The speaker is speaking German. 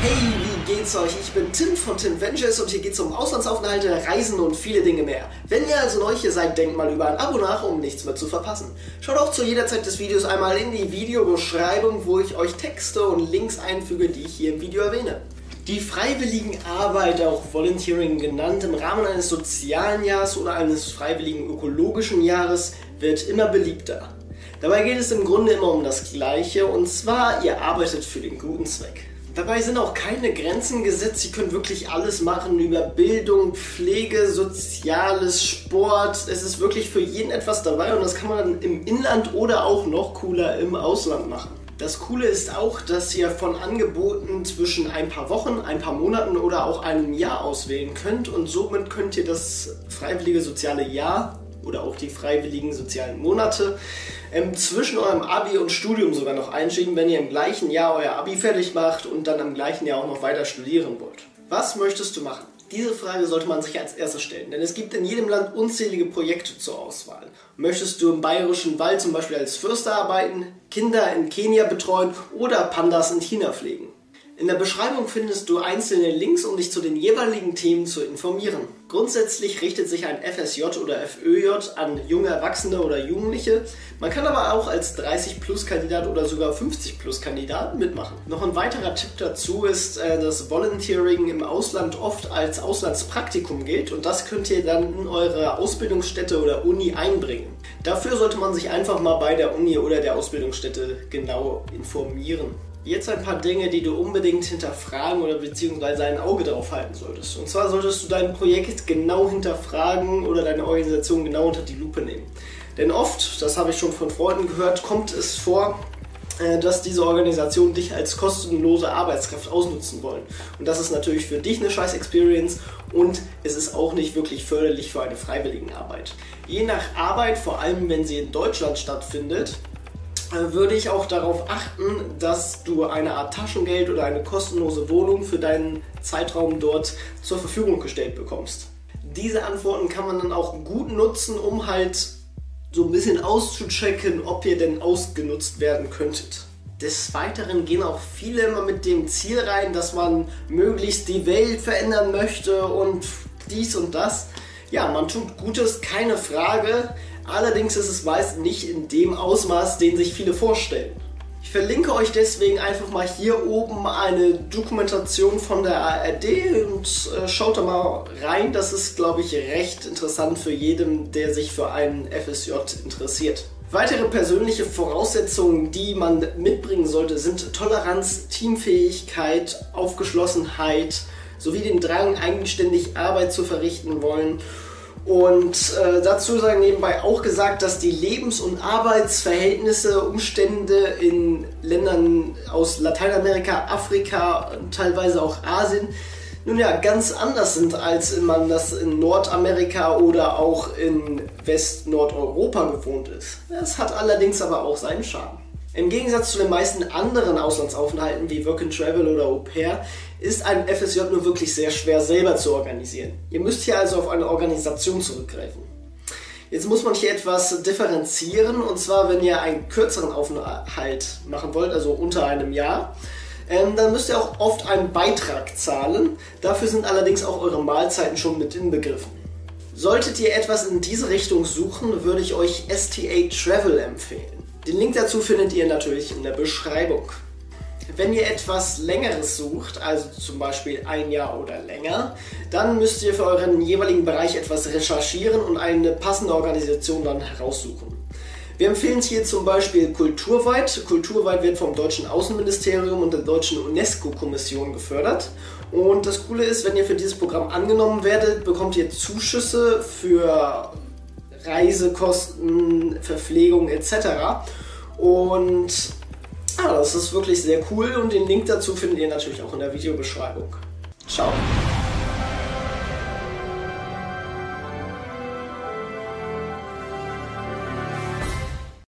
Hey, wie geht's euch? Ich bin Tim von Tim Ventures und hier geht's um Auslandsaufenthalte, Reisen und viele Dinge mehr. Wenn ihr also neu hier seid, denkt mal über ein Abo nach, um nichts mehr zu verpassen. Schaut auch zu jeder Zeit des Videos einmal in die Videobeschreibung, wo ich euch Texte und Links einfüge, die ich hier im Video erwähne. Die freiwilligen Arbeit, auch Volunteering genannt, im Rahmen eines sozialen Jahres oder eines freiwilligen ökologischen Jahres wird immer beliebter. Dabei geht es im Grunde immer um das Gleiche und zwar, ihr arbeitet für den guten Zweck. Dabei sind auch keine Grenzen gesetzt. Sie können wirklich alles machen über Bildung, Pflege, Soziales, Sport. Es ist wirklich für jeden etwas dabei und das kann man im Inland oder auch noch cooler im Ausland machen. Das Coole ist auch, dass ihr von Angeboten zwischen ein paar Wochen, ein paar Monaten oder auch einem Jahr auswählen könnt und somit könnt ihr das freiwillige soziale Jahr oder auch die freiwilligen sozialen Monate ähm, zwischen eurem Abi und Studium sogar noch einschieben, wenn ihr im gleichen Jahr euer Abi fertig macht und dann im gleichen Jahr auch noch weiter studieren wollt. Was möchtest du machen? Diese Frage sollte man sich als erstes stellen, denn es gibt in jedem Land unzählige Projekte zur Auswahl. Möchtest du im bayerischen Wald zum Beispiel als Fürster arbeiten, Kinder in Kenia betreuen oder Pandas in China pflegen? In der Beschreibung findest du einzelne Links, um dich zu den jeweiligen Themen zu informieren. Grundsätzlich richtet sich ein FSJ oder FÖJ an junge Erwachsene oder Jugendliche. Man kann aber auch als 30-Plus-Kandidat oder sogar 50-Plus-Kandidat mitmachen. Noch ein weiterer Tipp dazu ist, äh, dass Volunteering im Ausland oft als Auslandspraktikum gilt und das könnt ihr dann in eure Ausbildungsstätte oder Uni einbringen. Dafür sollte man sich einfach mal bei der Uni oder der Ausbildungsstätte genau informieren. Jetzt ein paar Dinge, die du unbedingt hinterfragen oder beziehungsweise ein Auge darauf halten solltest. Und zwar solltest du dein Projekt genau hinterfragen oder deine Organisation genau unter die Lupe nehmen. Denn oft, das habe ich schon von Freunden gehört, kommt es vor, äh, dass diese Organisationen dich als kostenlose Arbeitskraft ausnutzen wollen. Und das ist natürlich für dich eine scheiß Experience und es ist auch nicht wirklich förderlich für eine Freiwilligenarbeit. Je nach Arbeit, vor allem wenn sie in Deutschland stattfindet, würde ich auch darauf achten, dass du eine Art Taschengeld oder eine kostenlose Wohnung für deinen Zeitraum dort zur Verfügung gestellt bekommst. Diese Antworten kann man dann auch gut nutzen, um halt so ein bisschen auszuchecken, ob ihr denn ausgenutzt werden könntet. Des Weiteren gehen auch viele immer mit dem Ziel rein, dass man möglichst die Welt verändern möchte und dies und das. Ja, man tut Gutes, keine Frage. Allerdings ist es meist nicht in dem Ausmaß, den sich viele vorstellen. Ich verlinke euch deswegen einfach mal hier oben eine Dokumentation von der ARD und äh, schaut da mal rein. Das ist, glaube ich, recht interessant für jeden, der sich für einen FSJ interessiert. Weitere persönliche Voraussetzungen, die man mitbringen sollte, sind Toleranz, Teamfähigkeit, Aufgeschlossenheit sowie den Drang, eigenständig Arbeit zu verrichten wollen und äh, dazu sei nebenbei auch gesagt, dass die Lebens- und Arbeitsverhältnisse, Umstände in Ländern aus Lateinamerika, Afrika, teilweise auch Asien, nun ja, ganz anders sind, als man das in Nordamerika oder auch in West-Nordeuropa gewohnt ist. Das hat allerdings aber auch seinen Charme. Im Gegensatz zu den meisten anderen Auslandsaufenthalten wie Work and Travel oder Au pair ist ein FSJ nur wirklich sehr schwer selber zu organisieren. Ihr müsst hier also auf eine Organisation zurückgreifen. Jetzt muss man hier etwas differenzieren und zwar, wenn ihr einen kürzeren Aufenthalt machen wollt, also unter einem Jahr, ähm, dann müsst ihr auch oft einen Beitrag zahlen. Dafür sind allerdings auch eure Mahlzeiten schon mit inbegriffen. Solltet ihr etwas in diese Richtung suchen, würde ich euch STA Travel empfehlen. Den Link dazu findet ihr natürlich in der Beschreibung. Wenn ihr etwas längeres sucht, also zum Beispiel ein Jahr oder länger, dann müsst ihr für euren jeweiligen Bereich etwas recherchieren und eine passende Organisation dann heraussuchen. Wir empfehlen es hier zum Beispiel Kulturweit. Kulturweit wird vom deutschen Außenministerium und der deutschen UNESCO-Kommission gefördert. Und das Coole ist, wenn ihr für dieses Programm angenommen werdet, bekommt ihr Zuschüsse für Reisekosten, Verpflegung etc. Und ja, das ist wirklich sehr cool und den Link dazu findet ihr natürlich auch in der Videobeschreibung. Ciao.